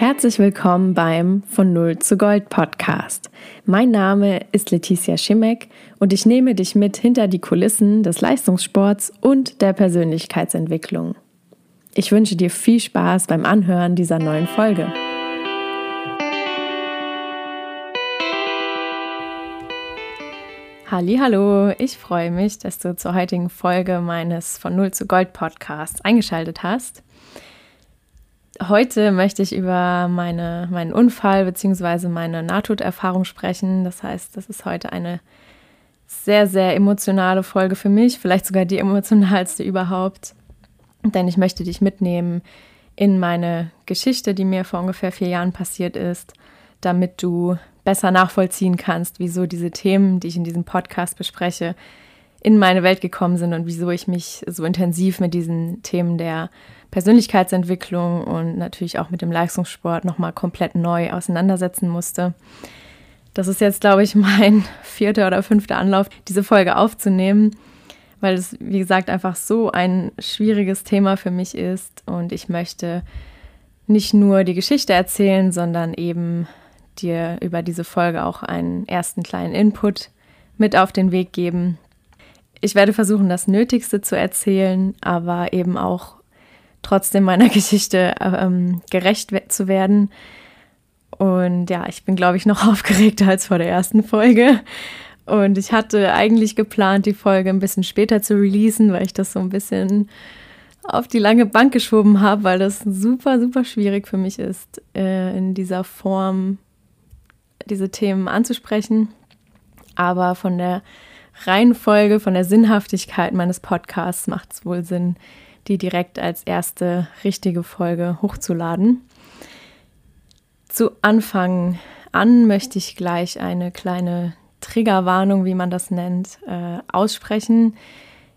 Herzlich willkommen beim Von Null zu Gold Podcast. Mein Name ist Letizia Schimek und ich nehme dich mit hinter die Kulissen des Leistungssports und der Persönlichkeitsentwicklung. Ich wünsche dir viel Spaß beim Anhören dieser neuen Folge. Hallo, ich freue mich, dass du zur heutigen Folge meines Von Null zu Gold Podcasts eingeschaltet hast. Heute möchte ich über meine, meinen Unfall bzw. meine Nahtoderfahrung sprechen. Das heißt, das ist heute eine sehr, sehr emotionale Folge für mich, vielleicht sogar die emotionalste überhaupt. Denn ich möchte dich mitnehmen in meine Geschichte, die mir vor ungefähr vier Jahren passiert ist, damit du besser nachvollziehen kannst, wieso diese Themen, die ich in diesem Podcast bespreche, in meine Welt gekommen sind und wieso ich mich so intensiv mit diesen Themen der Persönlichkeitsentwicklung und natürlich auch mit dem Leistungssport nochmal komplett neu auseinandersetzen musste. Das ist jetzt, glaube ich, mein vierter oder fünfter Anlauf, diese Folge aufzunehmen, weil es, wie gesagt, einfach so ein schwieriges Thema für mich ist und ich möchte nicht nur die Geschichte erzählen, sondern eben dir über diese Folge auch einen ersten kleinen Input mit auf den Weg geben. Ich werde versuchen, das Nötigste zu erzählen, aber eben auch trotzdem meiner Geschichte ähm, gerecht zu werden. Und ja, ich bin, glaube ich, noch aufgeregter als vor der ersten Folge. Und ich hatte eigentlich geplant, die Folge ein bisschen später zu releasen, weil ich das so ein bisschen auf die lange Bank geschoben habe, weil das super, super schwierig für mich ist, äh, in dieser Form diese Themen anzusprechen. Aber von der Reihenfolge, von der Sinnhaftigkeit meines Podcasts macht es wohl Sinn, die direkt als erste richtige Folge hochzuladen. Zu Anfang an möchte ich gleich eine kleine Triggerwarnung, wie man das nennt, äh, aussprechen.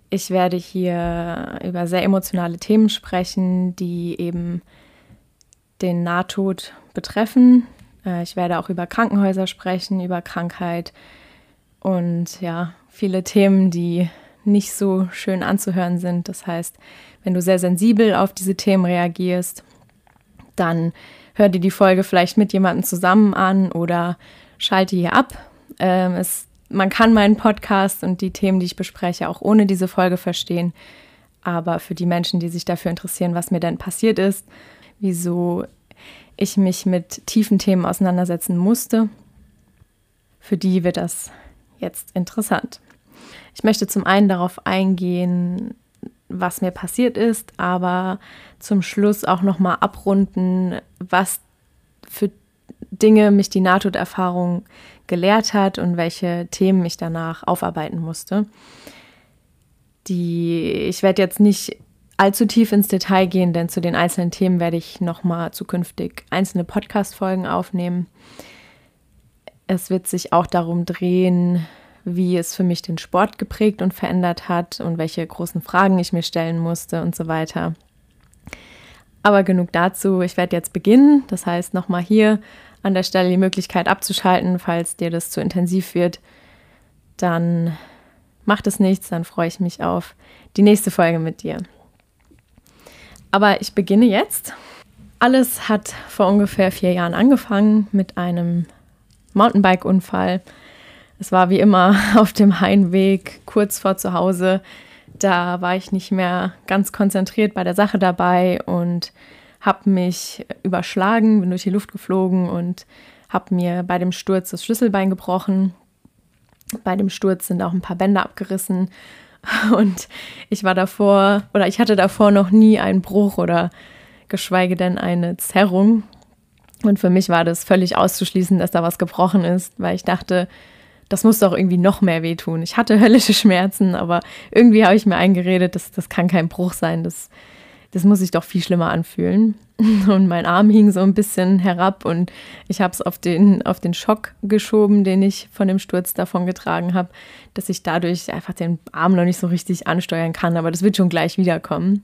Ich werde hier über sehr emotionale Themen sprechen, die eben den Nahtod betreffen. Äh, ich werde auch über Krankenhäuser sprechen, über Krankheit und ja, viele Themen, die nicht so schön anzuhören sind. Das heißt, wenn du sehr sensibel auf diese Themen reagierst, dann hör dir die Folge vielleicht mit jemandem zusammen an oder schalte hier ab. Ähm, es, man kann meinen Podcast und die Themen, die ich bespreche, auch ohne diese Folge verstehen. Aber für die Menschen, die sich dafür interessieren, was mir denn passiert ist, wieso ich mich mit tiefen Themen auseinandersetzen musste, für die wird das jetzt interessant. Ich möchte zum einen darauf eingehen, was mir passiert ist, aber zum Schluss auch nochmal abrunden, was für Dinge mich die Nahtoderfahrung gelehrt hat und welche Themen ich danach aufarbeiten musste. Die, ich werde jetzt nicht allzu tief ins Detail gehen, denn zu den einzelnen Themen werde ich nochmal zukünftig einzelne Podcast-Folgen aufnehmen. Es wird sich auch darum drehen, wie es für mich den Sport geprägt und verändert hat und welche großen Fragen ich mir stellen musste und so weiter. Aber genug dazu. Ich werde jetzt beginnen. Das heißt, nochmal hier an der Stelle die Möglichkeit abzuschalten, falls dir das zu intensiv wird. Dann macht es nichts, dann freue ich mich auf die nächste Folge mit dir. Aber ich beginne jetzt. Alles hat vor ungefähr vier Jahren angefangen mit einem Mountainbike-Unfall es war wie immer auf dem Heimweg kurz vor zu Hause. Da war ich nicht mehr ganz konzentriert bei der Sache dabei und habe mich überschlagen, bin durch die Luft geflogen und habe mir bei dem Sturz das Schlüsselbein gebrochen. Bei dem Sturz sind auch ein paar Bänder abgerissen und ich war davor oder ich hatte davor noch nie einen Bruch oder geschweige denn eine Zerrung. Und für mich war das völlig auszuschließen, dass da was gebrochen ist, weil ich dachte, das muss doch irgendwie noch mehr wehtun. Ich hatte höllische Schmerzen, aber irgendwie habe ich mir eingeredet, das, das kann kein Bruch sein. Das, das muss sich doch viel schlimmer anfühlen. Und mein Arm hing so ein bisschen herab und ich habe es auf den, auf den Schock geschoben, den ich von dem Sturz davon getragen habe, dass ich dadurch einfach den Arm noch nicht so richtig ansteuern kann. Aber das wird schon gleich wiederkommen.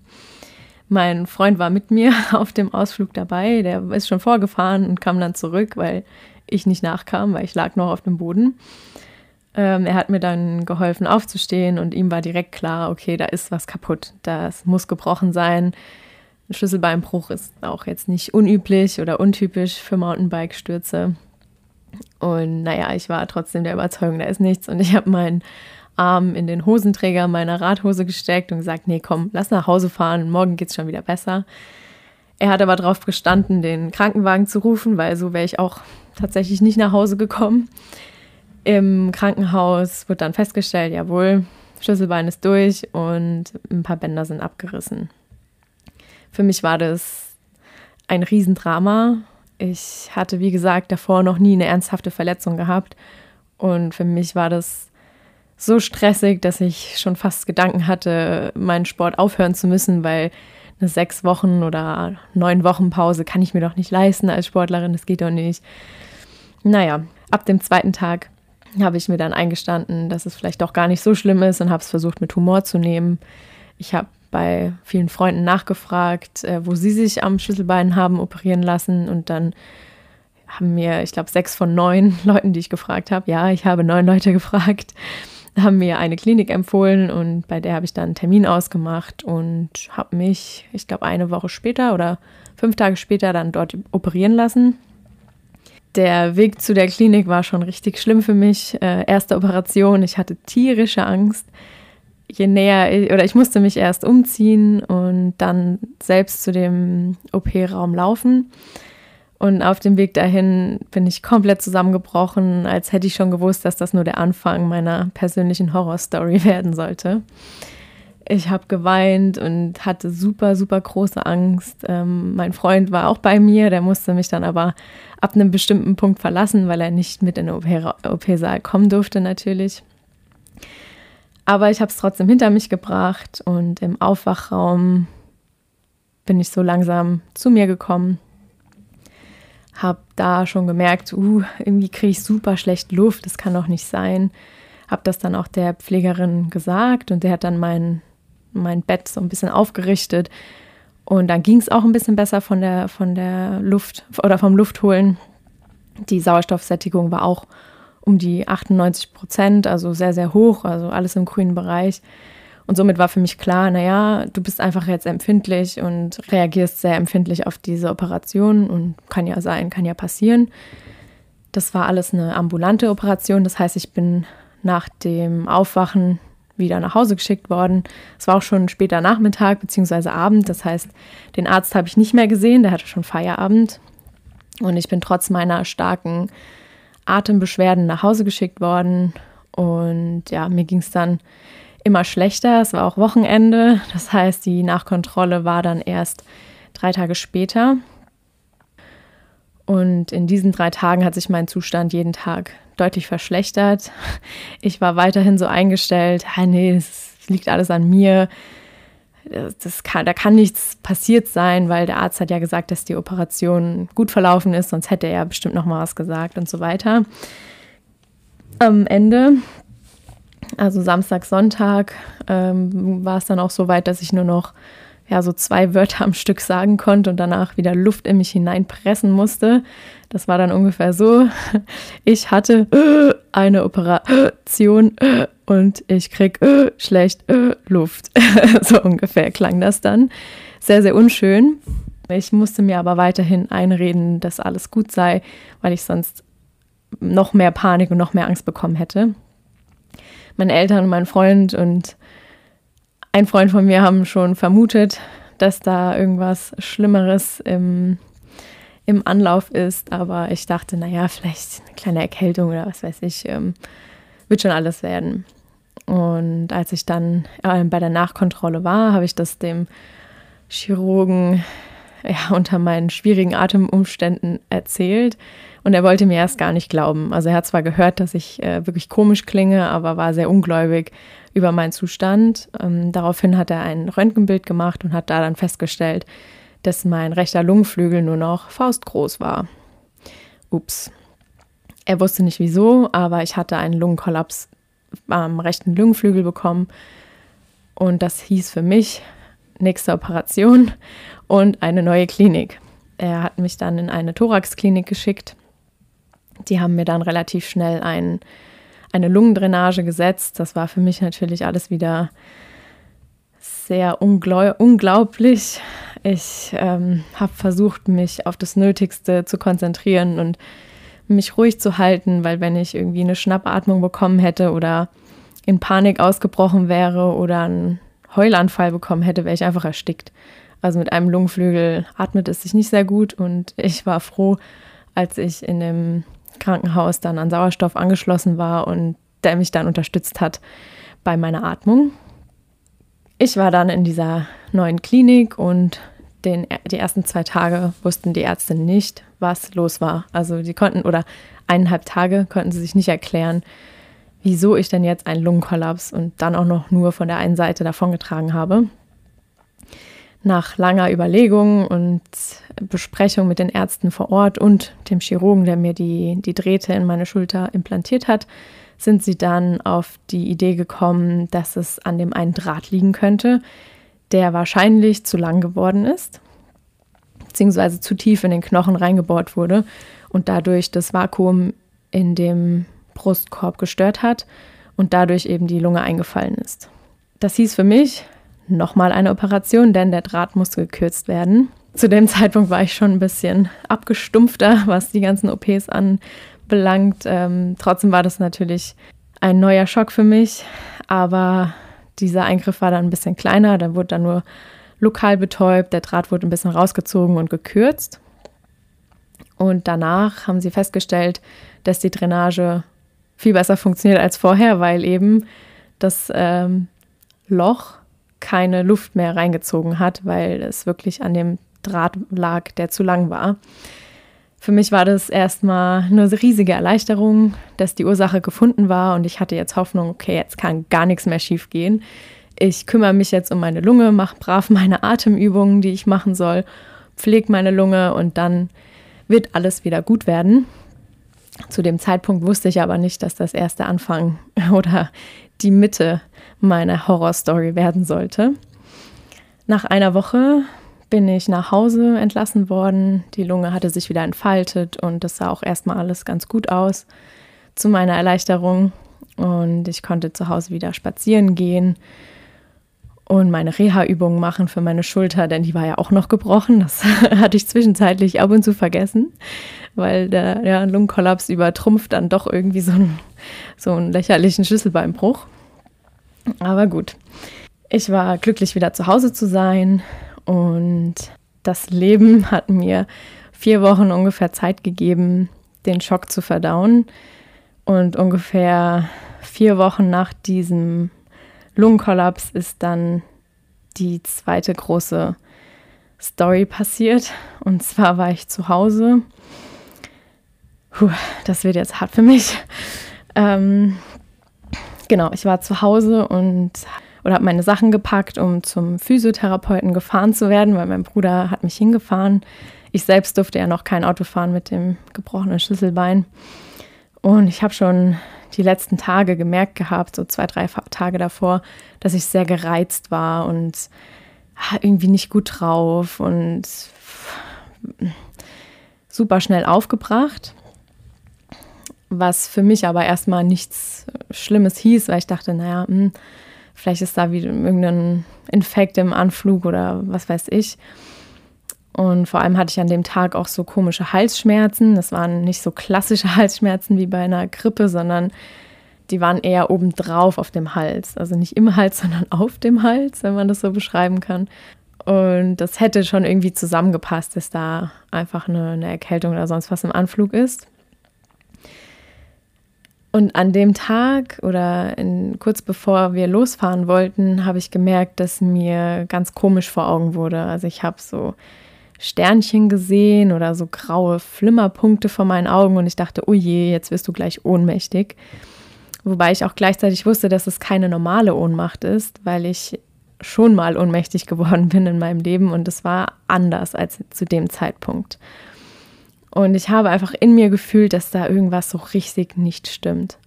Mein Freund war mit mir auf dem Ausflug dabei. Der ist schon vorgefahren und kam dann zurück, weil ich nicht nachkam, weil ich lag noch auf dem Boden. Ähm, er hat mir dann geholfen aufzustehen und ihm war direkt klar, okay, da ist was kaputt, das muss gebrochen sein. Ein Schlüsselbeinbruch ist auch jetzt nicht unüblich oder untypisch für Mountainbike-Stürze. Und naja, ich war trotzdem der Überzeugung, da ist nichts. Und ich habe meinen Arm in den Hosenträger meiner Radhose gesteckt und gesagt, nee, komm, lass nach Hause fahren, morgen geht es schon wieder besser. Er hat aber darauf gestanden, den Krankenwagen zu rufen, weil so wäre ich auch tatsächlich nicht nach Hause gekommen. Im Krankenhaus wird dann festgestellt, jawohl, Schlüsselbein ist durch und ein paar Bänder sind abgerissen. Für mich war das ein Riesendrama. Ich hatte, wie gesagt, davor noch nie eine ernsthafte Verletzung gehabt. Und für mich war das so stressig, dass ich schon fast Gedanken hatte, meinen Sport aufhören zu müssen, weil eine sechs Wochen oder neun Wochen Pause kann ich mir doch nicht leisten als Sportlerin, das geht doch nicht. Naja, ab dem zweiten Tag habe ich mir dann eingestanden, dass es vielleicht doch gar nicht so schlimm ist und habe es versucht mit Humor zu nehmen. Ich habe bei vielen Freunden nachgefragt, äh, wo sie sich am Schlüsselbein haben operieren lassen und dann haben mir, ich glaube, sechs von neun Leuten, die ich gefragt habe, ja, ich habe neun Leute gefragt, haben mir eine Klinik empfohlen und bei der habe ich dann einen Termin ausgemacht und habe mich, ich glaube, eine Woche später oder fünf Tage später dann dort operieren lassen. Der Weg zu der Klinik war schon richtig schlimm für mich. Äh, erste Operation, ich hatte tierische Angst. Je näher, ich, oder ich musste mich erst umziehen und dann selbst zu dem OP-Raum laufen. Und auf dem Weg dahin bin ich komplett zusammengebrochen, als hätte ich schon gewusst, dass das nur der Anfang meiner persönlichen Horrorstory werden sollte. Ich habe geweint und hatte super, super große Angst. Ähm, mein Freund war auch bei mir, der musste mich dann aber ab einem bestimmten Punkt verlassen, weil er nicht mit in den OP-Saal kommen durfte natürlich. Aber ich habe es trotzdem hinter mich gebracht und im Aufwachraum bin ich so langsam zu mir gekommen habe da schon gemerkt, uh, irgendwie kriege ich super schlecht Luft, das kann doch nicht sein. Habe das dann auch der Pflegerin gesagt und der hat dann mein, mein Bett so ein bisschen aufgerichtet. Und dann ging es auch ein bisschen besser von der, von der Luft oder vom Luftholen. Die Sauerstoffsättigung war auch um die 98 Prozent, also sehr, sehr hoch, also alles im grünen Bereich. Und somit war für mich klar, naja, du bist einfach jetzt empfindlich und reagierst sehr empfindlich auf diese Operation und kann ja sein, kann ja passieren. Das war alles eine ambulante Operation, das heißt, ich bin nach dem Aufwachen wieder nach Hause geschickt worden. Es war auch schon später Nachmittag bzw. Abend, das heißt, den Arzt habe ich nicht mehr gesehen, der hatte schon Feierabend. Und ich bin trotz meiner starken Atembeschwerden nach Hause geschickt worden. Und ja, mir ging es dann immer schlechter. Es war auch Wochenende. Das heißt, die Nachkontrolle war dann erst drei Tage später. Und in diesen drei Tagen hat sich mein Zustand jeden Tag deutlich verschlechtert. Ich war weiterhin so eingestellt, ah, nee, es liegt alles an mir. Das kann, da kann nichts passiert sein, weil der Arzt hat ja gesagt, dass die Operation gut verlaufen ist, sonst hätte er bestimmt noch mal was gesagt und so weiter. Am Ende also Samstag, Sonntag ähm, war es dann auch so weit, dass ich nur noch ja, so zwei Wörter am Stück sagen konnte und danach wieder Luft in mich hineinpressen musste. Das war dann ungefähr so. Ich hatte äh, eine Operation äh, und ich krieg äh, schlecht Luft. so ungefähr klang das dann. Sehr, sehr unschön. Ich musste mir aber weiterhin einreden, dass alles gut sei, weil ich sonst noch mehr Panik und noch mehr Angst bekommen hätte meine Eltern und mein Freund und ein Freund von mir haben schon vermutet, dass da irgendwas Schlimmeres im, im Anlauf ist. Aber ich dachte, naja, vielleicht eine kleine Erkältung oder was weiß ich, ähm, wird schon alles werden. Und als ich dann äh, bei der Nachkontrolle war, habe ich das dem Chirurgen ja, unter meinen schwierigen Atemumständen erzählt. Und er wollte mir erst gar nicht glauben. Also er hat zwar gehört, dass ich äh, wirklich komisch klinge, aber war sehr ungläubig über meinen Zustand. Ähm, daraufhin hat er ein Röntgenbild gemacht und hat da dann festgestellt, dass mein rechter Lungenflügel nur noch faustgroß war. Ups. Er wusste nicht wieso, aber ich hatte einen Lungenkollaps am rechten Lungenflügel bekommen. Und das hieß für mich nächste Operation und eine neue Klinik. Er hat mich dann in eine Thoraxklinik geschickt die haben mir dann relativ schnell ein, eine Lungendrainage gesetzt. Das war für mich natürlich alles wieder sehr unglaublich. Ich ähm, habe versucht, mich auf das Nötigste zu konzentrieren und mich ruhig zu halten, weil wenn ich irgendwie eine Schnappatmung bekommen hätte oder in Panik ausgebrochen wäre oder einen Heulanfall bekommen hätte, wäre ich einfach erstickt. Also mit einem Lungenflügel atmet es sich nicht sehr gut und ich war froh, als ich in dem Krankenhaus dann an Sauerstoff angeschlossen war und der mich dann unterstützt hat bei meiner Atmung. Ich war dann in dieser neuen Klinik und den, die ersten zwei Tage wussten die Ärzte nicht, was los war. Also die konnten, oder eineinhalb Tage konnten sie sich nicht erklären, wieso ich denn jetzt einen Lungenkollaps und dann auch noch nur von der einen Seite davongetragen habe. Nach langer Überlegung und Besprechung mit den Ärzten vor Ort und dem Chirurgen, der mir die, die Drähte in meine Schulter implantiert hat, sind sie dann auf die Idee gekommen, dass es an dem einen Draht liegen könnte, der wahrscheinlich zu lang geworden ist, beziehungsweise zu tief in den Knochen reingebohrt wurde und dadurch das Vakuum in dem Brustkorb gestört hat und dadurch eben die Lunge eingefallen ist. Das hieß für mich nochmal eine Operation, denn der Draht musste gekürzt werden. Zu dem Zeitpunkt war ich schon ein bisschen abgestumpfter, was die ganzen OPs anbelangt. Ähm, trotzdem war das natürlich ein neuer Schock für mich, aber dieser Eingriff war dann ein bisschen kleiner, da wurde dann nur lokal betäubt, der Draht wurde ein bisschen rausgezogen und gekürzt. Und danach haben sie festgestellt, dass die Drainage viel besser funktioniert als vorher, weil eben das ähm, Loch keine Luft mehr reingezogen hat, weil es wirklich an dem Draht lag, der zu lang war. Für mich war das erstmal eine riesige Erleichterung, dass die Ursache gefunden war und ich hatte jetzt Hoffnung, okay, jetzt kann gar nichts mehr schief gehen. Ich kümmere mich jetzt um meine Lunge, mache brav meine Atemübungen, die ich machen soll, pflege meine Lunge und dann wird alles wieder gut werden. Zu dem Zeitpunkt wusste ich aber nicht, dass das erste Anfang oder die Mitte meiner Horrorstory werden sollte. Nach einer Woche bin ich nach Hause entlassen worden. Die Lunge hatte sich wieder entfaltet und das sah auch erstmal alles ganz gut aus zu meiner Erleichterung. Und ich konnte zu Hause wieder spazieren gehen und meine Reha-Übungen machen für meine Schulter, denn die war ja auch noch gebrochen. Das hatte ich zwischenzeitlich ab und zu vergessen, weil der ja, Lungenkollaps übertrumpft dann doch irgendwie so einen, so einen lächerlichen Schlüsselbeinbruch. Aber gut, ich war glücklich wieder zu Hause zu sein und das Leben hat mir vier Wochen ungefähr Zeit gegeben, den Schock zu verdauen. Und ungefähr vier Wochen nach diesem Lungenkollaps ist dann die zweite große Story passiert. Und zwar war ich zu Hause. Puh, das wird jetzt hart für mich. Ähm, genau, ich war zu Hause und oder habe meine Sachen gepackt, um zum Physiotherapeuten gefahren zu werden, weil mein Bruder hat mich hingefahren. Ich selbst durfte ja noch kein Auto fahren mit dem gebrochenen Schlüsselbein. Und ich habe schon die letzten Tage gemerkt gehabt, so zwei, drei Tage davor, dass ich sehr gereizt war und irgendwie nicht gut drauf und super schnell aufgebracht. Was für mich aber erstmal nichts Schlimmes hieß, weil ich dachte, naja, mh, hm, Vielleicht ist da wieder irgendein Infekt im Anflug oder was weiß ich. Und vor allem hatte ich an dem Tag auch so komische Halsschmerzen. Das waren nicht so klassische Halsschmerzen wie bei einer Grippe, sondern die waren eher obendrauf auf dem Hals. Also nicht im Hals, sondern auf dem Hals, wenn man das so beschreiben kann. Und das hätte schon irgendwie zusammengepasst, dass da einfach eine, eine Erkältung oder sonst was im Anflug ist. Und an dem Tag oder in, kurz bevor wir losfahren wollten, habe ich gemerkt, dass mir ganz komisch vor Augen wurde. Also ich habe so Sternchen gesehen oder so graue Flimmerpunkte vor meinen Augen und ich dachte, oh je, jetzt wirst du gleich ohnmächtig. Wobei ich auch gleichzeitig wusste, dass es keine normale Ohnmacht ist, weil ich schon mal ohnmächtig geworden bin in meinem Leben und es war anders als zu dem Zeitpunkt. Und ich habe einfach in mir gefühlt, dass da irgendwas so richtig nicht stimmt.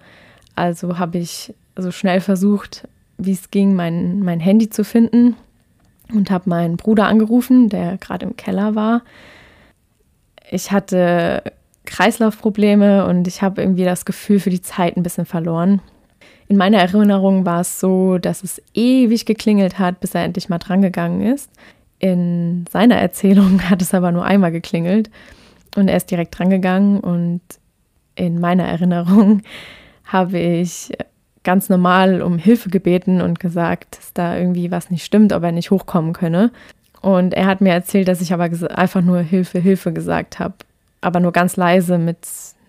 Also habe ich so schnell versucht, wie es ging, mein, mein Handy zu finden und habe meinen Bruder angerufen, der gerade im Keller war. Ich hatte Kreislaufprobleme und ich habe irgendwie das Gefühl für die Zeit ein bisschen verloren. In meiner Erinnerung war es so, dass es ewig geklingelt hat, bis er endlich mal drangegangen ist. In seiner Erzählung hat es aber nur einmal geklingelt und er ist direkt drangegangen und in meiner Erinnerung habe ich ganz normal um Hilfe gebeten und gesagt, dass da irgendwie was nicht stimmt, ob er nicht hochkommen könne. Und er hat mir erzählt, dass ich aber einfach nur Hilfe, Hilfe gesagt habe, aber nur ganz leise mit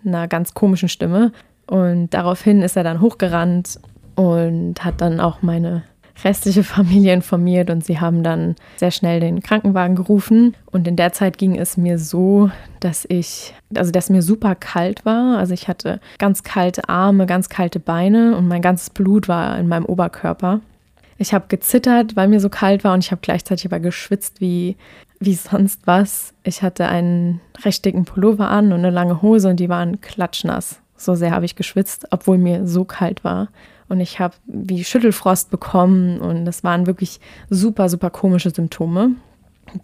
einer ganz komischen Stimme. Und daraufhin ist er dann hochgerannt und hat dann auch meine restliche Familie informiert und sie haben dann sehr schnell den Krankenwagen gerufen. Und in der Zeit ging es mir so, dass ich, also dass mir super kalt war. Also ich hatte ganz kalte Arme, ganz kalte Beine und mein ganzes Blut war in meinem Oberkörper. Ich habe gezittert, weil mir so kalt war und ich habe gleichzeitig aber geschwitzt wie, wie sonst was. Ich hatte einen recht dicken Pullover an und eine lange Hose und die waren klatschnass. So sehr habe ich geschwitzt, obwohl mir so kalt war. Und ich habe wie Schüttelfrost bekommen und das waren wirklich super, super komische Symptome.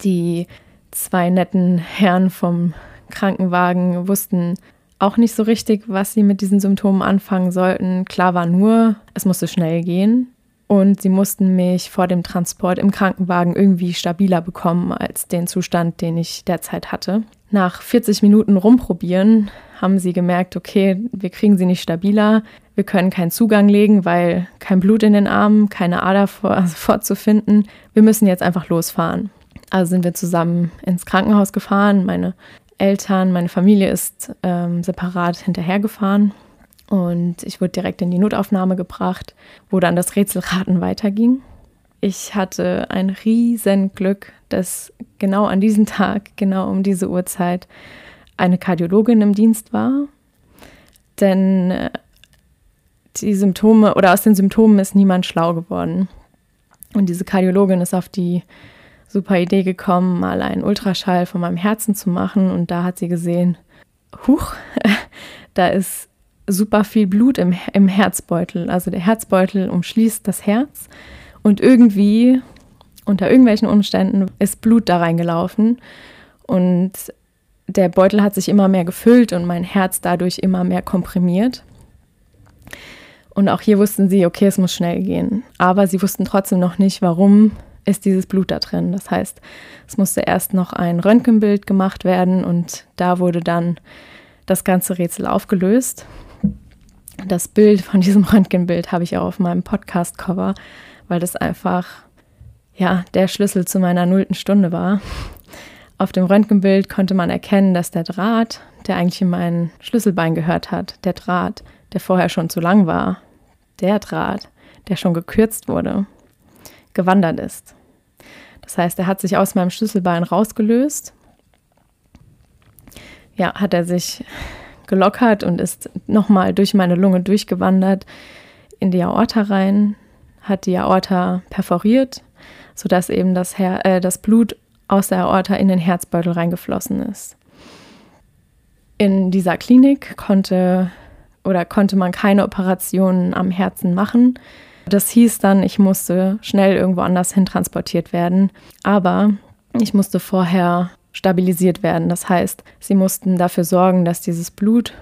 Die zwei netten Herren vom Krankenwagen wussten auch nicht so richtig, was sie mit diesen Symptomen anfangen sollten. Klar war nur, es musste schnell gehen. Und sie mussten mich vor dem Transport im Krankenwagen irgendwie stabiler bekommen als den Zustand, den ich derzeit hatte. Nach 40 Minuten rumprobieren haben sie gemerkt, okay, wir kriegen sie nicht stabiler, wir können keinen Zugang legen, weil kein Blut in den Armen, keine Ader vor, vorzufinden. Wir müssen jetzt einfach losfahren. Also sind wir zusammen ins Krankenhaus gefahren. Meine Eltern, meine Familie ist ähm, separat hinterhergefahren. Und ich wurde direkt in die Notaufnahme gebracht, wo dann das Rätselraten weiterging. Ich hatte ein riesen Glück, dass genau an diesem Tag, genau um diese Uhrzeit, eine Kardiologin im Dienst war. Denn äh, die Symptome oder aus den Symptomen ist niemand schlau geworden. Und diese Kardiologin ist auf die super Idee gekommen, mal einen Ultraschall von meinem Herzen zu machen. Und da hat sie gesehen, huch, da ist super viel Blut im, im Herzbeutel. Also der Herzbeutel umschließt das Herz. Und irgendwie, unter irgendwelchen Umständen, ist Blut da reingelaufen. Und der Beutel hat sich immer mehr gefüllt und mein Herz dadurch immer mehr komprimiert. Und auch hier wussten sie, okay, es muss schnell gehen. Aber sie wussten trotzdem noch nicht, warum ist dieses Blut da drin. Das heißt, es musste erst noch ein Röntgenbild gemacht werden und da wurde dann das ganze Rätsel aufgelöst. Das Bild von diesem Röntgenbild habe ich auch auf meinem Podcast-Cover, weil das einfach ja der Schlüssel zu meiner nullten Stunde war. Auf dem Röntgenbild konnte man erkennen, dass der Draht, der eigentlich in mein Schlüsselbein gehört hat, der Draht, der vorher schon zu lang war, der Draht, der schon gekürzt wurde, gewandert ist. Das heißt, er hat sich aus meinem Schlüsselbein rausgelöst. Ja, hat er sich gelockert und ist nochmal durch meine Lunge durchgewandert in die Aorta rein, hat die Aorta perforiert, sodass eben das, Her äh, das Blut aus der Aorta in den Herzbeutel reingeflossen ist. In dieser Klinik konnte oder konnte man keine Operationen am Herzen machen. Das hieß dann, ich musste schnell irgendwo anders hin transportiert werden. Aber ich musste vorher stabilisiert werden. Das heißt, sie mussten dafür sorgen, dass dieses Blut,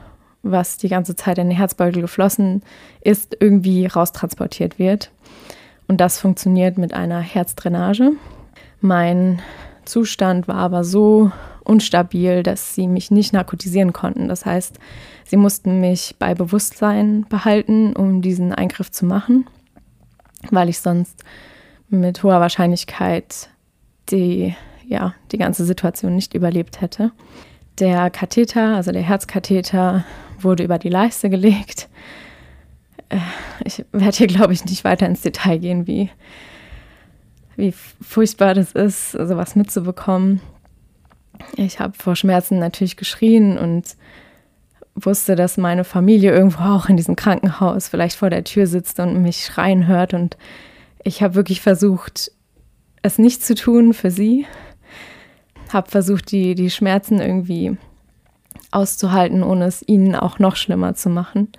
was die ganze Zeit in den Herzbeutel geflossen ist, irgendwie raustransportiert wird. Und das funktioniert mit einer Herzdrainage. Mein Zustand war aber so unstabil, dass sie mich nicht narkotisieren konnten. Das heißt, sie mussten mich bei Bewusstsein behalten, um diesen Eingriff zu machen, weil ich sonst mit hoher Wahrscheinlichkeit die, ja, die ganze Situation nicht überlebt hätte. Der Katheter, also der Herzkatheter, wurde über die Leiste gelegt. Äh, ich werde hier, glaube ich, nicht weiter ins Detail gehen, wie, wie furchtbar das ist, sowas mitzubekommen. Ich habe vor Schmerzen natürlich geschrien und wusste, dass meine Familie irgendwo auch in diesem Krankenhaus vielleicht vor der Tür sitzt und mich schreien hört. Und ich habe wirklich versucht, es nicht zu tun für sie. Habe versucht, die, die Schmerzen irgendwie auszuhalten, ohne es ihnen auch noch schlimmer zu machen.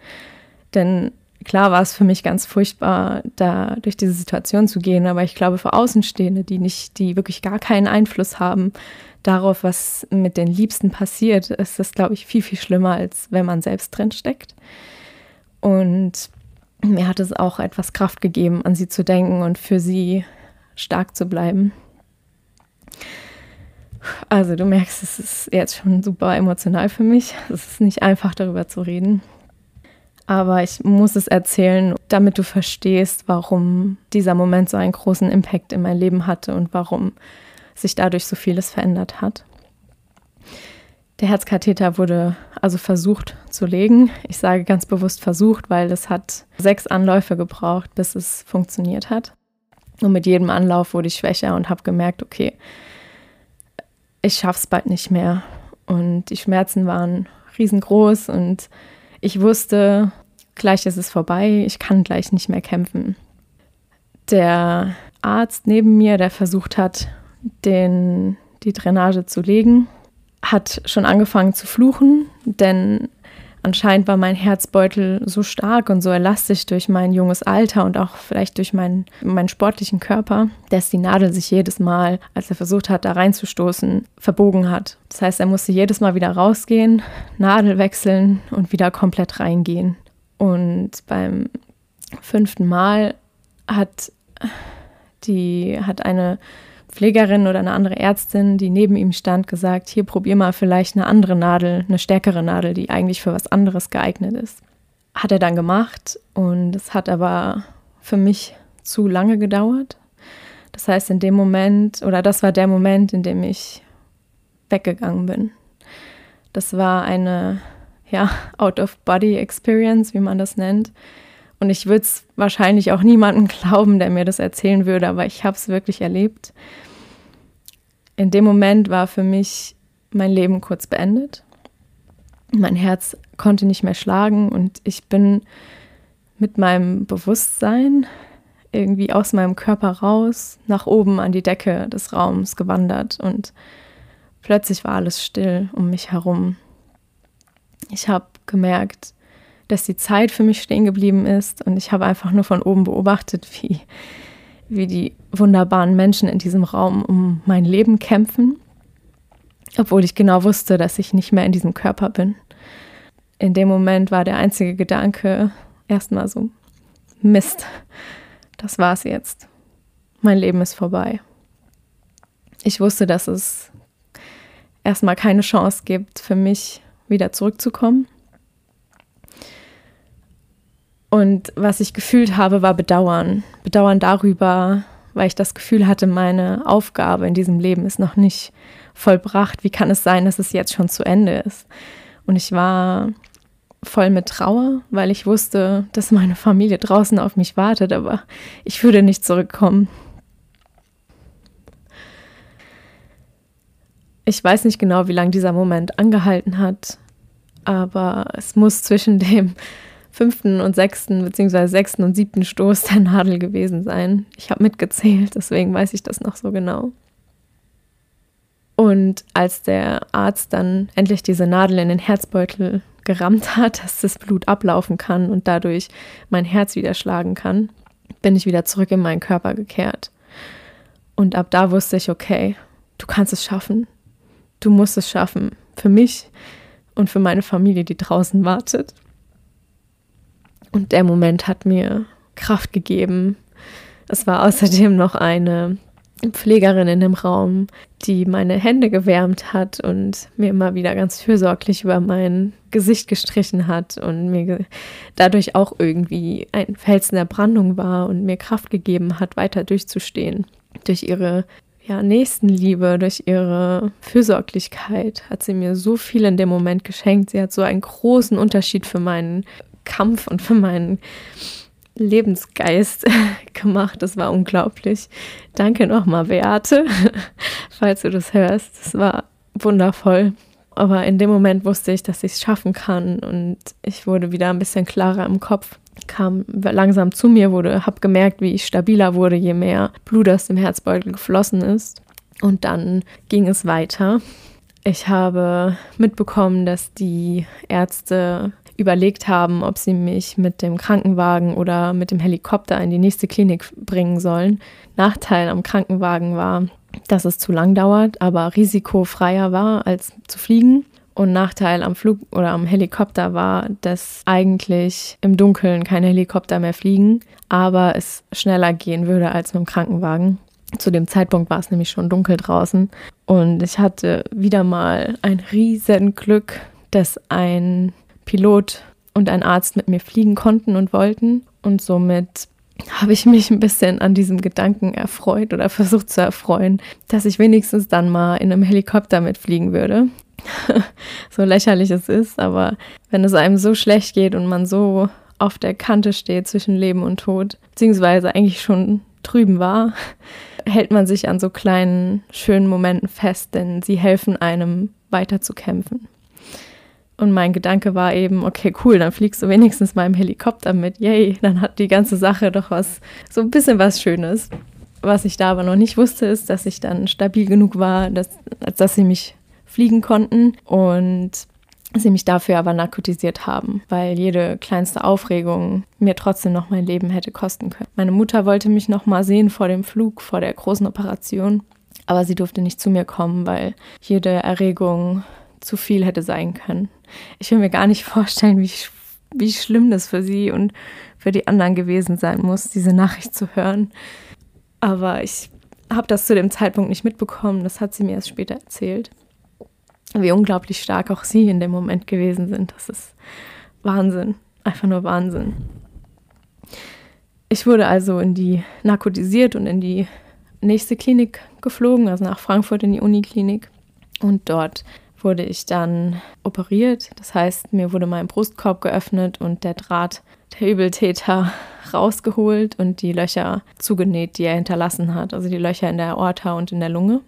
Denn klar war es für mich ganz furchtbar, da durch diese Situation zu gehen, aber ich glaube, für Außenstehende, die nicht, die wirklich gar keinen Einfluss haben, darauf, was mit den Liebsten passiert, ist das, glaube ich, viel, viel schlimmer, als wenn man selbst drin steckt. Und mir hat es auch etwas Kraft gegeben, an sie zu denken und für sie stark zu bleiben. Also du merkst, es ist jetzt schon super emotional für mich. Es ist nicht einfach darüber zu reden. Aber ich muss es erzählen, damit du verstehst, warum dieser Moment so einen großen Impact in mein Leben hatte und warum sich dadurch so vieles verändert hat. Der Herzkatheter wurde also versucht zu legen. Ich sage ganz bewusst versucht, weil es hat sechs Anläufe gebraucht, bis es funktioniert hat. Und mit jedem Anlauf wurde ich schwächer und habe gemerkt, okay, ich schaff's bald nicht mehr. Und die Schmerzen waren riesengroß und ich wusste, gleich ist es vorbei, ich kann gleich nicht mehr kämpfen. Der Arzt neben mir, der versucht hat, den, die Drainage zu legen, hat schon angefangen zu fluchen, denn anscheinend war mein Herzbeutel so stark und so elastisch durch mein junges Alter und auch vielleicht durch meinen, meinen sportlichen Körper, dass die Nadel sich jedes Mal, als er versucht hat, da reinzustoßen, verbogen hat. Das heißt, er musste jedes Mal wieder rausgehen, Nadel wechseln und wieder komplett reingehen. Und beim fünften Mal hat die hat eine Pflegerin oder eine andere Ärztin, die neben ihm stand, gesagt, hier probier mal vielleicht eine andere Nadel, eine stärkere Nadel, die eigentlich für was anderes geeignet ist. Hat er dann gemacht und es hat aber für mich zu lange gedauert. Das heißt, in dem Moment, oder das war der Moment, in dem ich weggegangen bin. Das war eine, ja, Out-of-Body-Experience, wie man das nennt. Und ich würde es wahrscheinlich auch niemandem glauben, der mir das erzählen würde, aber ich habe es wirklich erlebt. In dem Moment war für mich mein Leben kurz beendet. Mein Herz konnte nicht mehr schlagen und ich bin mit meinem Bewusstsein irgendwie aus meinem Körper raus, nach oben an die Decke des Raums gewandert und plötzlich war alles still um mich herum. Ich habe gemerkt, dass die Zeit für mich stehen geblieben ist und ich habe einfach nur von oben beobachtet, wie, wie die wunderbaren Menschen in diesem Raum um mein Leben kämpfen, obwohl ich genau wusste, dass ich nicht mehr in diesem Körper bin. In dem Moment war der einzige Gedanke erstmal so, Mist, das war's jetzt. Mein Leben ist vorbei. Ich wusste, dass es erstmal keine Chance gibt, für mich wieder zurückzukommen und was ich gefühlt habe, war Bedauern. Bedauern darüber, weil ich das Gefühl hatte, meine Aufgabe in diesem Leben ist noch nicht vollbracht. Wie kann es sein, dass es jetzt schon zu Ende ist? Und ich war voll mit Trauer, weil ich wusste, dass meine Familie draußen auf mich wartet, aber ich würde nicht zurückkommen. Ich weiß nicht genau, wie lange dieser Moment angehalten hat, aber es muss zwischen dem fünften und sechsten, beziehungsweise sechsten und siebten Stoß der Nadel gewesen sein. Ich habe mitgezählt, deswegen weiß ich das noch so genau. Und als der Arzt dann endlich diese Nadel in den Herzbeutel gerammt hat, dass das Blut ablaufen kann und dadurch mein Herz wieder schlagen kann, bin ich wieder zurück in meinen Körper gekehrt. Und ab da wusste ich, okay, du kannst es schaffen. Du musst es schaffen. Für mich und für meine Familie, die draußen wartet. Und der Moment hat mir Kraft gegeben. Es war außerdem noch eine Pflegerin in dem Raum, die meine Hände gewärmt hat und mir immer wieder ganz fürsorglich über mein Gesicht gestrichen hat und mir dadurch auch irgendwie ein Felsen der Brandung war und mir Kraft gegeben hat, weiter durchzustehen. Durch ihre ja, Nächstenliebe, durch ihre Fürsorglichkeit hat sie mir so viel in dem Moment geschenkt. Sie hat so einen großen Unterschied für meinen Kampf und für meinen Lebensgeist gemacht. Das war unglaublich. Danke nochmal, Beate, falls du das hörst. Das war wundervoll. Aber in dem Moment wusste ich, dass ich es schaffen kann und ich wurde wieder ein bisschen klarer im Kopf, kam langsam zu mir, wurde, habe gemerkt, wie ich stabiler wurde, je mehr Blut aus dem Herzbeutel geflossen ist. Und dann ging es weiter. Ich habe mitbekommen, dass die Ärzte überlegt haben, ob sie mich mit dem Krankenwagen oder mit dem Helikopter in die nächste Klinik bringen sollen. Nachteil am Krankenwagen war, dass es zu lang dauert, aber risikofreier war als zu fliegen. Und Nachteil am Flug oder am Helikopter war, dass eigentlich im Dunkeln keine Helikopter mehr fliegen, aber es schneller gehen würde als mit dem Krankenwagen. Zu dem Zeitpunkt war es nämlich schon dunkel draußen und ich hatte wieder mal ein riesen Glück, dass ein Pilot und ein Arzt mit mir fliegen konnten und wollten und somit habe ich mich ein bisschen an diesem Gedanken erfreut oder versucht zu erfreuen, dass ich wenigstens dann mal in einem Helikopter mitfliegen würde. so lächerlich es ist, aber wenn es einem so schlecht geht und man so auf der Kante steht zwischen Leben und Tod, beziehungsweise eigentlich schon drüben war, hält man sich an so kleinen, schönen Momenten fest, denn sie helfen einem weiter zu kämpfen. Und mein Gedanke war eben, okay, cool, dann fliegst du wenigstens mal im Helikopter mit. Yay, dann hat die ganze Sache doch was, so ein bisschen was Schönes. Was ich da aber noch nicht wusste, ist, dass ich dann stabil genug war, dass, dass sie mich fliegen konnten und sie mich dafür aber narkotisiert haben, weil jede kleinste Aufregung mir trotzdem noch mein Leben hätte kosten können. Meine Mutter wollte mich noch mal sehen vor dem Flug, vor der großen Operation, aber sie durfte nicht zu mir kommen, weil jede Erregung zu viel hätte sein können. Ich will mir gar nicht vorstellen, wie, wie schlimm das für sie und für die anderen gewesen sein muss, diese Nachricht zu hören. Aber ich habe das zu dem Zeitpunkt nicht mitbekommen. Das hat sie mir erst später erzählt. Wie unglaublich stark auch sie in dem Moment gewesen sind. Das ist Wahnsinn. Einfach nur Wahnsinn. Ich wurde also in die narkotisiert und in die nächste Klinik geflogen, also nach Frankfurt in die Uniklinik. Und dort wurde ich dann operiert. Das heißt, mir wurde mein Brustkorb geöffnet und der Draht der Übeltäter rausgeholt und die Löcher zugenäht, die er hinterlassen hat. Also die Löcher in der Aorta und in der Lunge.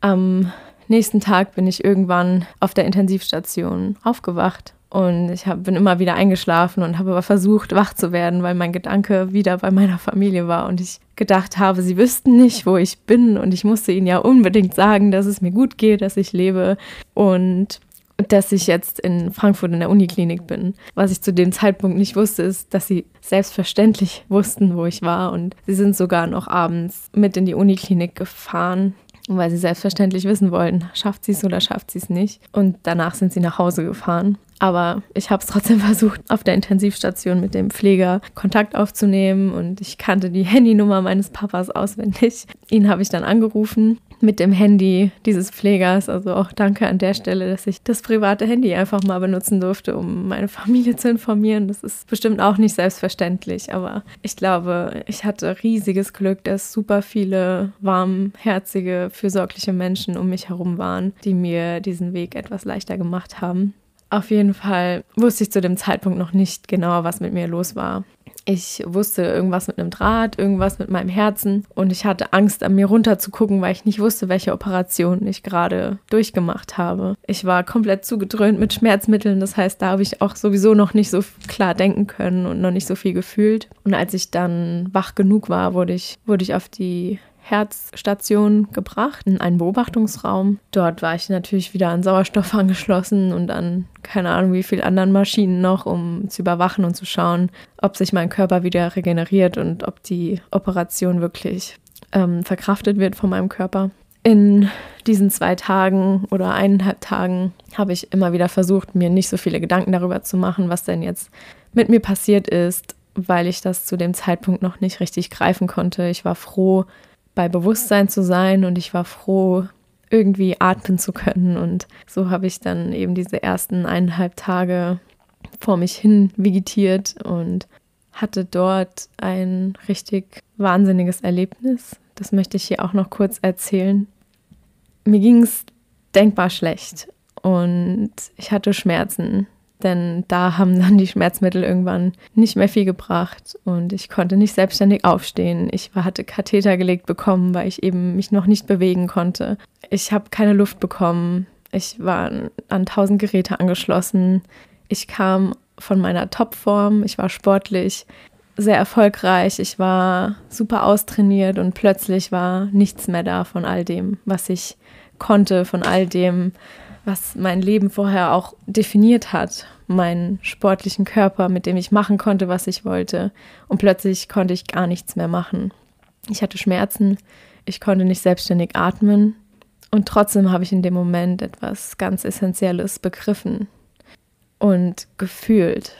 Am nächsten Tag bin ich irgendwann auf der Intensivstation aufgewacht und ich hab, bin immer wieder eingeschlafen und habe aber versucht, wach zu werden, weil mein Gedanke wieder bei meiner Familie war und ich gedacht habe, sie wüssten nicht, wo ich bin und ich musste ihnen ja unbedingt sagen, dass es mir gut geht, dass ich lebe und dass ich jetzt in Frankfurt in der Uniklinik bin. Was ich zu dem Zeitpunkt nicht wusste, ist, dass sie selbstverständlich wussten, wo ich war und sie sind sogar noch abends mit in die Uniklinik gefahren weil sie selbstverständlich wissen wollten, schafft sie es oder schafft sie es nicht. Und danach sind sie nach Hause gefahren. Aber ich habe es trotzdem versucht, auf der Intensivstation mit dem Pfleger Kontakt aufzunehmen und ich kannte die Handynummer meines Papas auswendig. Ihn habe ich dann angerufen mit dem Handy dieses Pflegers. Also auch danke an der Stelle, dass ich das private Handy einfach mal benutzen durfte, um meine Familie zu informieren. Das ist bestimmt auch nicht selbstverständlich, aber ich glaube, ich hatte riesiges Glück, dass super viele warmherzige, fürsorgliche Menschen um mich herum waren, die mir diesen Weg etwas leichter gemacht haben. Auf jeden Fall wusste ich zu dem Zeitpunkt noch nicht genau, was mit mir los war. Ich wusste irgendwas mit einem Draht, irgendwas mit meinem Herzen und ich hatte Angst, an mir runter zu gucken, weil ich nicht wusste, welche Operation ich gerade durchgemacht habe. Ich war komplett zugedröhnt mit Schmerzmitteln, das heißt, da habe ich auch sowieso noch nicht so klar denken können und noch nicht so viel gefühlt. Und als ich dann wach genug war, wurde ich, wurde ich auf die Herzstation gebracht, in einen Beobachtungsraum. Dort war ich natürlich wieder an Sauerstoff angeschlossen und an keine Ahnung wie viel anderen Maschinen noch, um zu überwachen und zu schauen, ob sich mein Körper wieder regeneriert und ob die Operation wirklich ähm, verkraftet wird von meinem Körper. In diesen zwei Tagen oder eineinhalb Tagen habe ich immer wieder versucht, mir nicht so viele Gedanken darüber zu machen, was denn jetzt mit mir passiert ist, weil ich das zu dem Zeitpunkt noch nicht richtig greifen konnte. Ich war froh, bei Bewusstsein zu sein und ich war froh, irgendwie atmen zu können. Und so habe ich dann eben diese ersten eineinhalb Tage vor mich hin vegetiert und hatte dort ein richtig wahnsinniges Erlebnis. Das möchte ich hier auch noch kurz erzählen. Mir ging es denkbar schlecht und ich hatte Schmerzen denn da haben dann die Schmerzmittel irgendwann nicht mehr viel gebracht und ich konnte nicht selbstständig aufstehen. Ich hatte Katheter gelegt bekommen, weil ich eben mich noch nicht bewegen konnte. Ich habe keine Luft bekommen. Ich war an tausend Geräte angeschlossen. Ich kam von meiner Topform. Ich war sportlich sehr erfolgreich. Ich war super austrainiert und plötzlich war nichts mehr da von all dem, was ich konnte, von all dem, was mein Leben vorher auch definiert hat, meinen sportlichen Körper, mit dem ich machen konnte, was ich wollte. Und plötzlich konnte ich gar nichts mehr machen. Ich hatte Schmerzen, ich konnte nicht selbstständig atmen und trotzdem habe ich in dem Moment etwas ganz Essentielles begriffen und gefühlt.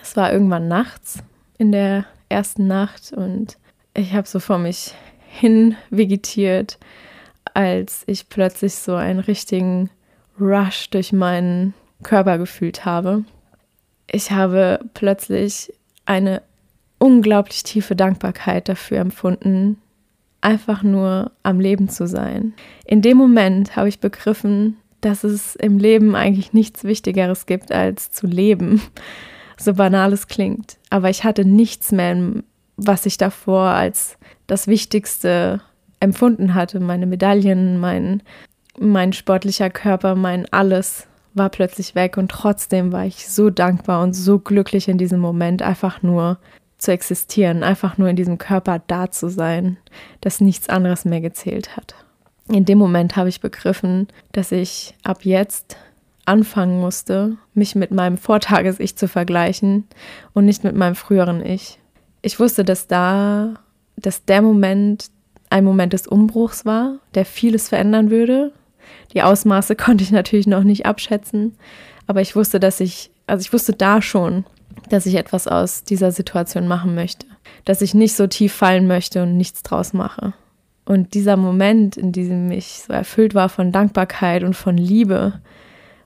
Es war irgendwann nachts in der ersten Nacht und ich habe so vor mich hinvegetiert, als ich plötzlich so einen richtigen Rush durch meinen Körper gefühlt habe. Ich habe plötzlich eine unglaublich tiefe Dankbarkeit dafür empfunden, einfach nur am Leben zu sein. In dem Moment habe ich begriffen, dass es im Leben eigentlich nichts Wichtigeres gibt, als zu leben. So banal es klingt. Aber ich hatte nichts mehr, was ich davor als das Wichtigste empfunden hatte. Meine Medaillen, mein, mein sportlicher Körper, mein alles war plötzlich weg und trotzdem war ich so dankbar und so glücklich in diesem Moment, einfach nur zu existieren, einfach nur in diesem Körper da zu sein, dass nichts anderes mehr gezählt hat. In dem Moment habe ich begriffen, dass ich ab jetzt anfangen musste, mich mit meinem Vortages-Ich zu vergleichen und nicht mit meinem früheren Ich. Ich wusste, dass da, dass der Moment ein Moment des Umbruchs war, der vieles verändern würde. Die Ausmaße konnte ich natürlich noch nicht abschätzen, aber ich wusste, dass ich, also ich wusste da schon, dass ich etwas aus dieser Situation machen möchte, dass ich nicht so tief fallen möchte und nichts draus mache. Und dieser Moment, in dem ich so erfüllt war von Dankbarkeit und von Liebe,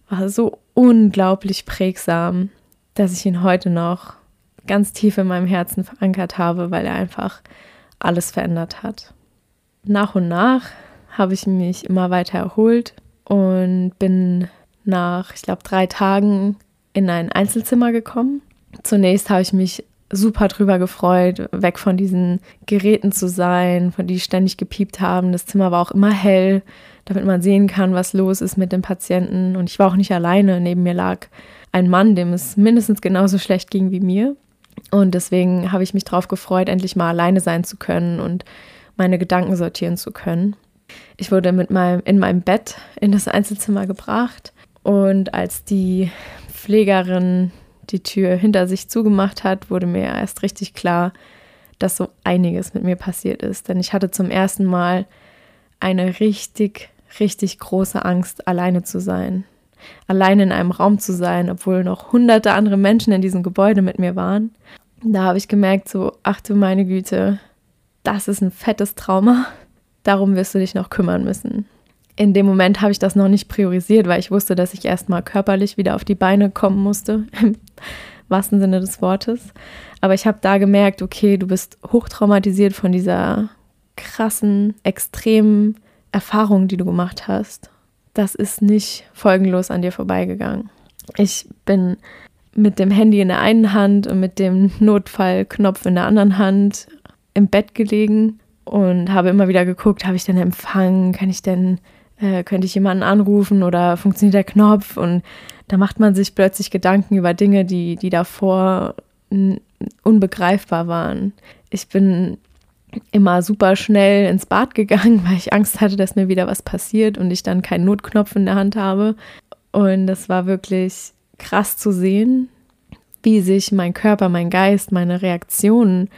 war so unglaublich prägsam, dass ich ihn heute noch ganz tief in meinem Herzen verankert habe, weil er einfach alles verändert hat. Nach und nach habe ich mich immer weiter erholt und bin nach, ich glaube, drei Tagen in ein Einzelzimmer gekommen. Zunächst habe ich mich super drüber gefreut, weg von diesen Geräten zu sein, von die ständig gepiept haben. Das Zimmer war auch immer hell, damit man sehen kann, was los ist mit dem Patienten. Und ich war auch nicht alleine. Neben mir lag ein Mann, dem es mindestens genauso schlecht ging wie mir. Und deswegen habe ich mich darauf gefreut, endlich mal alleine sein zu können und meine Gedanken sortieren zu können. Ich wurde mit meinem, in meinem Bett in das Einzelzimmer gebracht und als die Pflegerin die Tür hinter sich zugemacht hat, wurde mir erst richtig klar, dass so einiges mit mir passiert ist. Denn ich hatte zum ersten Mal eine richtig, richtig große Angst, alleine zu sein. Alleine in einem Raum zu sein, obwohl noch hunderte andere Menschen in diesem Gebäude mit mir waren. Da habe ich gemerkt, so, ach du meine Güte, das ist ein fettes Trauma. Darum wirst du dich noch kümmern müssen. In dem Moment habe ich das noch nicht priorisiert, weil ich wusste, dass ich erstmal körperlich wieder auf die Beine kommen musste, im wahrsten Sinne des Wortes. Aber ich habe da gemerkt, okay, du bist hochtraumatisiert von dieser krassen, extremen Erfahrung, die du gemacht hast das ist nicht folgenlos an dir vorbeigegangen. Ich bin mit dem Handy in der einen Hand und mit dem Notfallknopf in der anderen Hand im Bett gelegen und habe immer wieder geguckt, habe ich denn Empfang, kann ich denn, äh, könnte ich jemanden anrufen oder funktioniert der Knopf? Und da macht man sich plötzlich Gedanken über Dinge, die, die davor unbegreifbar waren. Ich bin immer super schnell ins Bad gegangen, weil ich Angst hatte, dass mir wieder was passiert und ich dann keinen Notknopf in der Hand habe. Und das war wirklich krass zu sehen, wie sich mein Körper, mein Geist, meine Reaktionen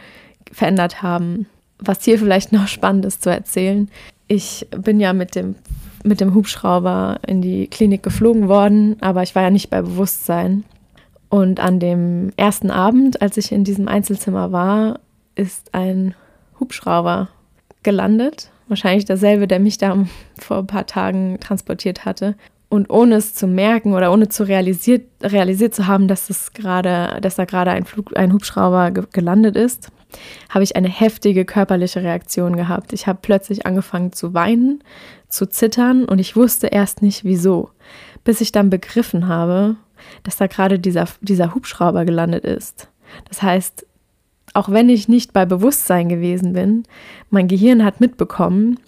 verändert haben. Was hier vielleicht noch spannend ist zu erzählen. Ich bin ja mit dem, mit dem Hubschrauber in die Klinik geflogen worden, aber ich war ja nicht bei Bewusstsein. Und an dem ersten Abend, als ich in diesem Einzelzimmer war, ist ein Hubschrauber gelandet. Wahrscheinlich derselbe, der mich da vor ein paar Tagen transportiert hatte. Und ohne es zu merken oder ohne zu realisiert, realisiert zu haben, dass, es grade, dass da gerade ein, ein Hubschrauber ge gelandet ist, habe ich eine heftige körperliche Reaktion gehabt. Ich habe plötzlich angefangen zu weinen, zu zittern und ich wusste erst nicht wieso, bis ich dann begriffen habe, dass da gerade dieser, dieser Hubschrauber gelandet ist. Das heißt, auch wenn ich nicht bei Bewusstsein gewesen bin, mein Gehirn hat mitbekommen,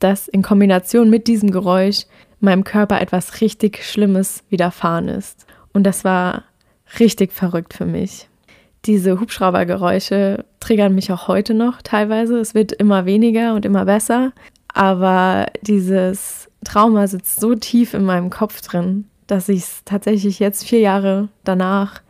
dass in Kombination mit diesem Geräusch meinem Körper etwas richtig Schlimmes widerfahren ist. Und das war richtig verrückt für mich. Diese Hubschraubergeräusche triggern mich auch heute noch teilweise. Es wird immer weniger und immer besser. Aber dieses Trauma sitzt so tief in meinem Kopf drin, dass ich es tatsächlich jetzt vier Jahre danach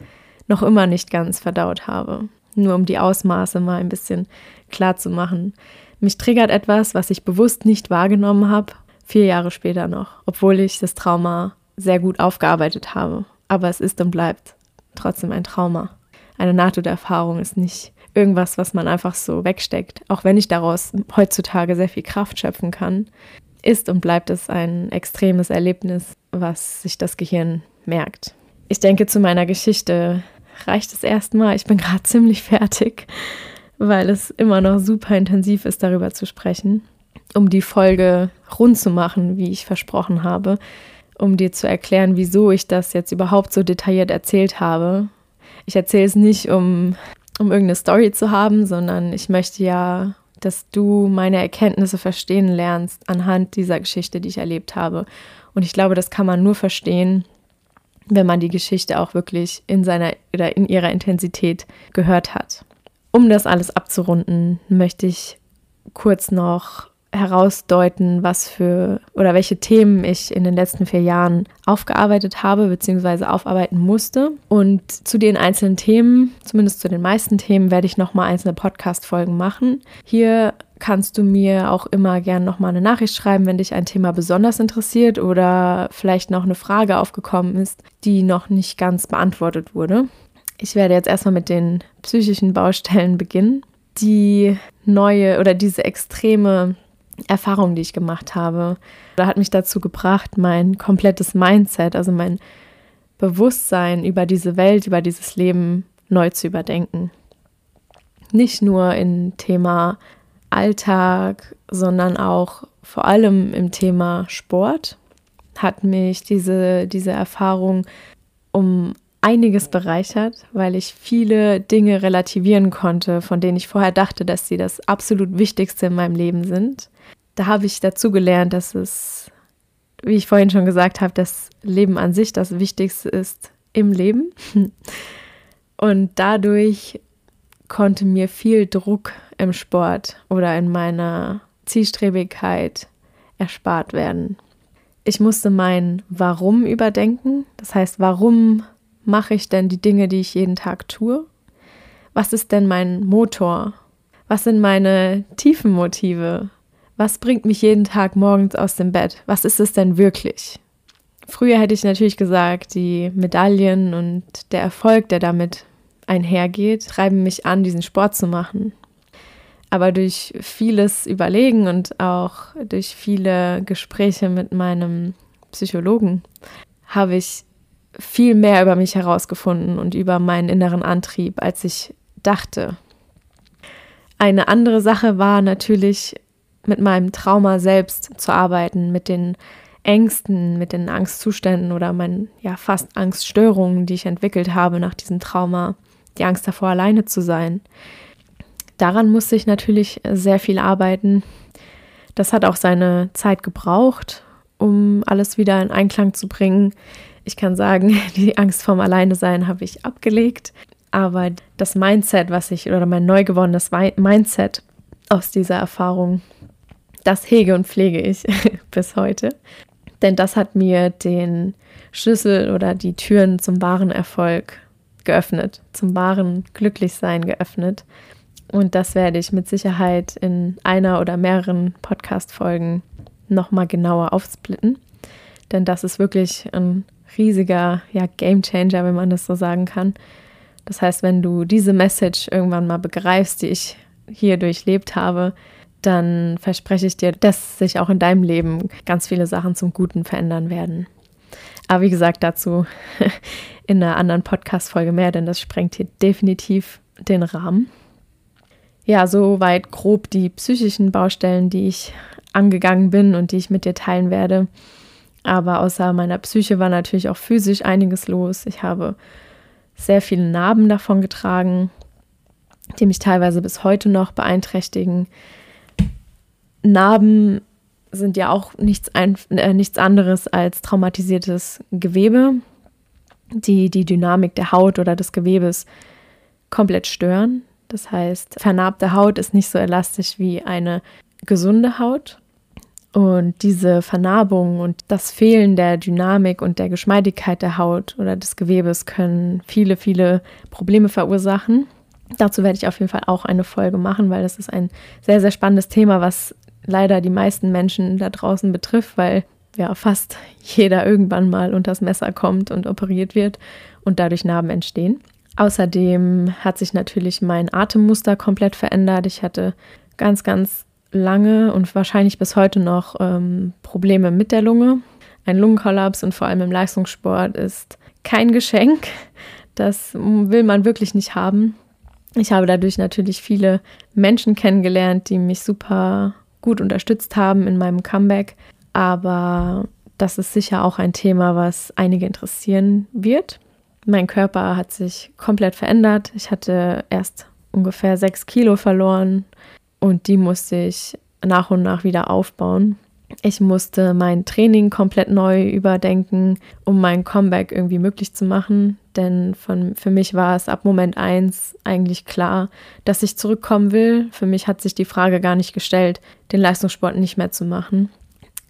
noch immer nicht ganz verdaut habe. Nur um die Ausmaße mal ein bisschen klar zu machen. Mich triggert etwas, was ich bewusst nicht wahrgenommen habe, vier Jahre später noch, obwohl ich das Trauma sehr gut aufgearbeitet habe. Aber es ist und bleibt trotzdem ein Trauma. Eine Nahtoderfahrung ist nicht irgendwas, was man einfach so wegsteckt. Auch wenn ich daraus heutzutage sehr viel Kraft schöpfen kann, ist und bleibt es ein extremes Erlebnis, was sich das Gehirn merkt. Ich denke, zu meiner Geschichte reicht es erstmal. Ich bin gerade ziemlich fertig, weil es immer noch super intensiv ist, darüber zu sprechen, um die Folge rund zu machen, wie ich versprochen habe, um dir zu erklären, wieso ich das jetzt überhaupt so detailliert erzählt habe. Ich erzähle es nicht, um, um irgendeine Story zu haben, sondern ich möchte ja dass du meine Erkenntnisse verstehen lernst anhand dieser Geschichte, die ich erlebt habe. Und ich glaube, das kann man nur verstehen, wenn man die Geschichte auch wirklich in seiner oder in ihrer Intensität gehört hat. Um das alles abzurunden, möchte ich kurz noch herausdeuten, was für oder welche Themen ich in den letzten vier Jahren aufgearbeitet habe bzw. aufarbeiten musste. Und zu den einzelnen Themen, zumindest zu den meisten Themen, werde ich nochmal einzelne Podcast-Folgen machen. Hier kannst du mir auch immer gerne nochmal eine Nachricht schreiben, wenn dich ein Thema besonders interessiert oder vielleicht noch eine Frage aufgekommen ist, die noch nicht ganz beantwortet wurde. Ich werde jetzt erstmal mit den psychischen Baustellen beginnen. Die neue oder diese extreme Erfahrung, die ich gemacht habe. Da hat mich dazu gebracht, mein komplettes Mindset, also mein Bewusstsein über diese Welt, über dieses Leben neu zu überdenken. Nicht nur im Thema Alltag, sondern auch vor allem im Thema Sport hat mich diese, diese Erfahrung um einiges bereichert, weil ich viele Dinge relativieren konnte, von denen ich vorher dachte, dass sie das absolut Wichtigste in meinem Leben sind da habe ich dazu gelernt, dass es, wie ich vorhin schon gesagt habe, das Leben an sich das Wichtigste ist im Leben. Und dadurch konnte mir viel Druck im Sport oder in meiner Zielstrebigkeit erspart werden. Ich musste mein Warum überdenken. Das heißt, warum mache ich denn die Dinge, die ich jeden Tag tue? Was ist denn mein Motor? Was sind meine tiefen Motive? was bringt mich jeden Tag morgens aus dem Bett? Was ist es denn wirklich? Früher hätte ich natürlich gesagt, die Medaillen und der Erfolg, der damit einhergeht, treiben mich an, diesen Sport zu machen. Aber durch vieles Überlegen und auch durch viele Gespräche mit meinem Psychologen habe ich viel mehr über mich herausgefunden und über meinen inneren Antrieb, als ich dachte. Eine andere Sache war natürlich mit meinem Trauma selbst zu arbeiten, mit den Ängsten, mit den Angstzuständen oder meinen ja fast Angststörungen, die ich entwickelt habe nach diesem Trauma, die Angst davor, alleine zu sein. Daran musste ich natürlich sehr viel arbeiten. Das hat auch seine Zeit gebraucht, um alles wieder in Einklang zu bringen. Ich kann sagen, die Angst vorm Alleinesein habe ich abgelegt, aber das Mindset, was ich oder mein neu gewonnenes Mindset aus dieser Erfahrung das hege und pflege ich bis heute. Denn das hat mir den Schlüssel oder die Türen zum wahren Erfolg geöffnet, zum wahren Glücklichsein geöffnet. Und das werde ich mit Sicherheit in einer oder mehreren Podcast-Folgen nochmal genauer aufsplitten. Denn das ist wirklich ein riesiger ja, Game Changer, wenn man das so sagen kann. Das heißt, wenn du diese Message irgendwann mal begreifst, die ich hier durchlebt habe, dann verspreche ich dir, dass sich auch in deinem Leben ganz viele Sachen zum Guten verändern werden. Aber wie gesagt, dazu in einer anderen Podcast-Folge mehr, denn das sprengt hier definitiv den Rahmen. Ja, soweit grob die psychischen Baustellen, die ich angegangen bin und die ich mit dir teilen werde. Aber außer meiner Psyche war natürlich auch physisch einiges los. Ich habe sehr viele Narben davon getragen, die mich teilweise bis heute noch beeinträchtigen. Narben sind ja auch nichts, ein, äh, nichts anderes als traumatisiertes Gewebe, die die Dynamik der Haut oder des Gewebes komplett stören. Das heißt, vernarbte Haut ist nicht so elastisch wie eine gesunde Haut. Und diese Vernarbung und das Fehlen der Dynamik und der Geschmeidigkeit der Haut oder des Gewebes können viele, viele Probleme verursachen. Dazu werde ich auf jeden Fall auch eine Folge machen, weil das ist ein sehr, sehr spannendes Thema, was leider die meisten Menschen da draußen betrifft, weil ja fast jeder irgendwann mal unters Messer kommt und operiert wird und dadurch Narben entstehen. Außerdem hat sich natürlich mein Atemmuster komplett verändert. Ich hatte ganz, ganz lange und wahrscheinlich bis heute noch ähm, Probleme mit der Lunge. Ein Lungenkollaps und vor allem im Leistungssport ist kein Geschenk. Das will man wirklich nicht haben. Ich habe dadurch natürlich viele Menschen kennengelernt, die mich super gut unterstützt haben in meinem Comeback. Aber das ist sicher auch ein Thema, was einige interessieren wird. Mein Körper hat sich komplett verändert. Ich hatte erst ungefähr sechs Kilo verloren und die musste ich nach und nach wieder aufbauen. Ich musste mein Training komplett neu überdenken, um mein Comeback irgendwie möglich zu machen. Denn von, für mich war es ab Moment 1 eigentlich klar, dass ich zurückkommen will. Für mich hat sich die Frage gar nicht gestellt, den Leistungssport nicht mehr zu machen.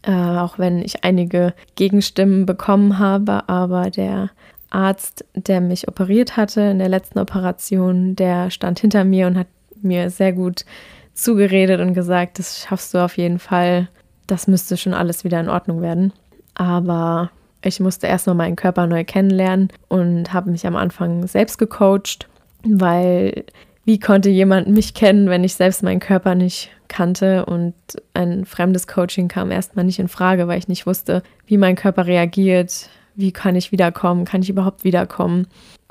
Äh, auch wenn ich einige Gegenstimmen bekommen habe, aber der Arzt, der mich operiert hatte in der letzten Operation, der stand hinter mir und hat mir sehr gut zugeredet und gesagt, das schaffst du auf jeden Fall. Das müsste schon alles wieder in Ordnung werden. Aber ich musste erst mal meinen Körper neu kennenlernen und habe mich am Anfang selbst gecoacht, weil wie konnte jemand mich kennen, wenn ich selbst meinen Körper nicht kannte und ein fremdes Coaching kam erstmal nicht in Frage, weil ich nicht wusste, wie mein Körper reagiert, wie kann ich wiederkommen, kann ich überhaupt wiederkommen.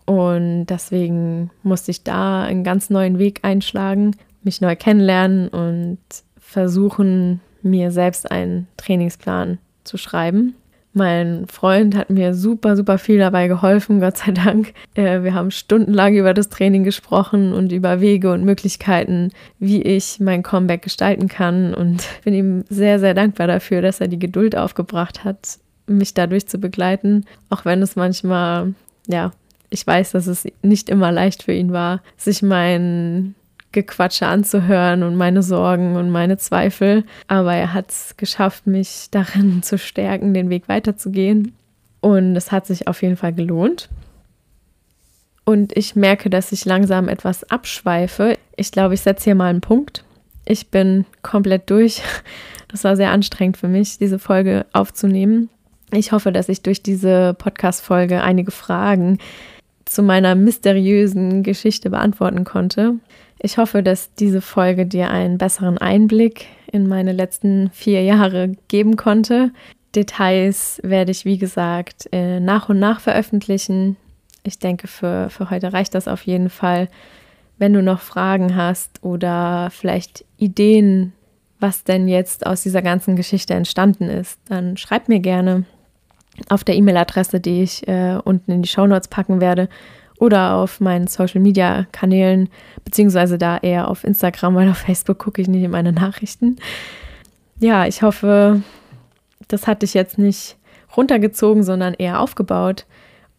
Und deswegen musste ich da einen ganz neuen Weg einschlagen, mich neu kennenlernen und versuchen, mir selbst einen Trainingsplan zu schreiben. Mein Freund hat mir super, super viel dabei geholfen, Gott sei Dank. Äh, wir haben stundenlang über das Training gesprochen und über Wege und Möglichkeiten, wie ich mein Comeback gestalten kann. Und bin ihm sehr, sehr dankbar dafür, dass er die Geduld aufgebracht hat, mich dadurch zu begleiten, auch wenn es manchmal, ja, ich weiß, dass es nicht immer leicht für ihn war, sich mein Gequatsche anzuhören und meine Sorgen und meine Zweifel. Aber er hat es geschafft, mich darin zu stärken, den Weg weiterzugehen. Und es hat sich auf jeden Fall gelohnt. Und ich merke, dass ich langsam etwas abschweife. Ich glaube, ich setze hier mal einen Punkt. Ich bin komplett durch. Das war sehr anstrengend für mich, diese Folge aufzunehmen. Ich hoffe, dass ich durch diese Podcast-Folge einige Fragen zu meiner mysteriösen Geschichte beantworten konnte. Ich hoffe, dass diese Folge dir einen besseren Einblick in meine letzten vier Jahre geben konnte. Details werde ich, wie gesagt, äh, nach und nach veröffentlichen. Ich denke, für, für heute reicht das auf jeden Fall. Wenn du noch Fragen hast oder vielleicht Ideen, was denn jetzt aus dieser ganzen Geschichte entstanden ist, dann schreib mir gerne auf der E-Mail-Adresse, die ich äh, unten in die Show Notes packen werde oder auf meinen Social-Media-Kanälen, beziehungsweise da eher auf Instagram, weil auf Facebook gucke ich nicht in meine Nachrichten. Ja, ich hoffe, das hat dich jetzt nicht runtergezogen, sondern eher aufgebaut.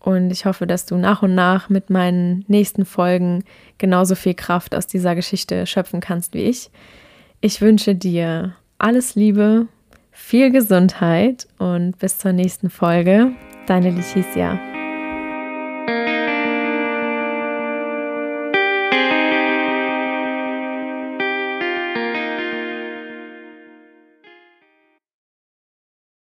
Und ich hoffe, dass du nach und nach mit meinen nächsten Folgen genauso viel Kraft aus dieser Geschichte schöpfen kannst wie ich. Ich wünsche dir alles Liebe, viel Gesundheit und bis zur nächsten Folge. Deine Leticia.